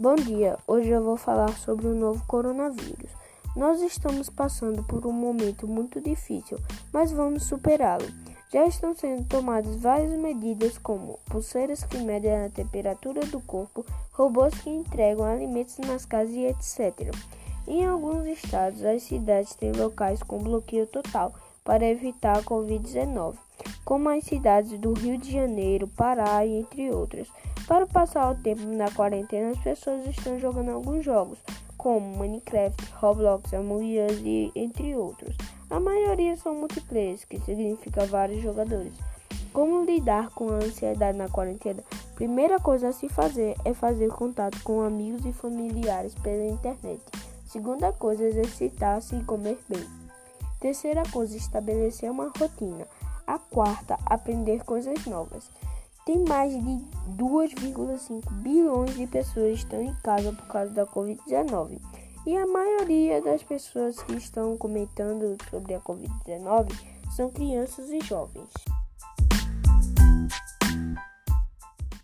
Bom dia, hoje eu vou falar sobre o novo coronavírus. Nós estamos passando por um momento muito difícil, mas vamos superá-lo. Já estão sendo tomadas várias medidas, como pulseiras que medem a temperatura do corpo, robôs que entregam alimentos nas casas e etc. Em alguns estados, as cidades têm locais com bloqueio total para evitar a Covid-19 como as cidades do Rio de Janeiro, Pará e entre outras. Para passar o tempo na quarentena, as pessoas estão jogando alguns jogos, como Minecraft, Roblox, Among Us e entre outros. A maioria são multiplayer, que significa vários jogadores. Como lidar com a ansiedade na quarentena? Primeira coisa a se fazer é fazer contato com amigos e familiares pela internet. Segunda coisa, exercitar-se e comer bem. Terceira coisa, estabelecer uma rotina. A quarta, aprender coisas novas. Tem mais de 2,5 bilhões de pessoas que estão em casa por causa da Covid-19. E a maioria das pessoas que estão comentando sobre a Covid-19 são crianças e jovens.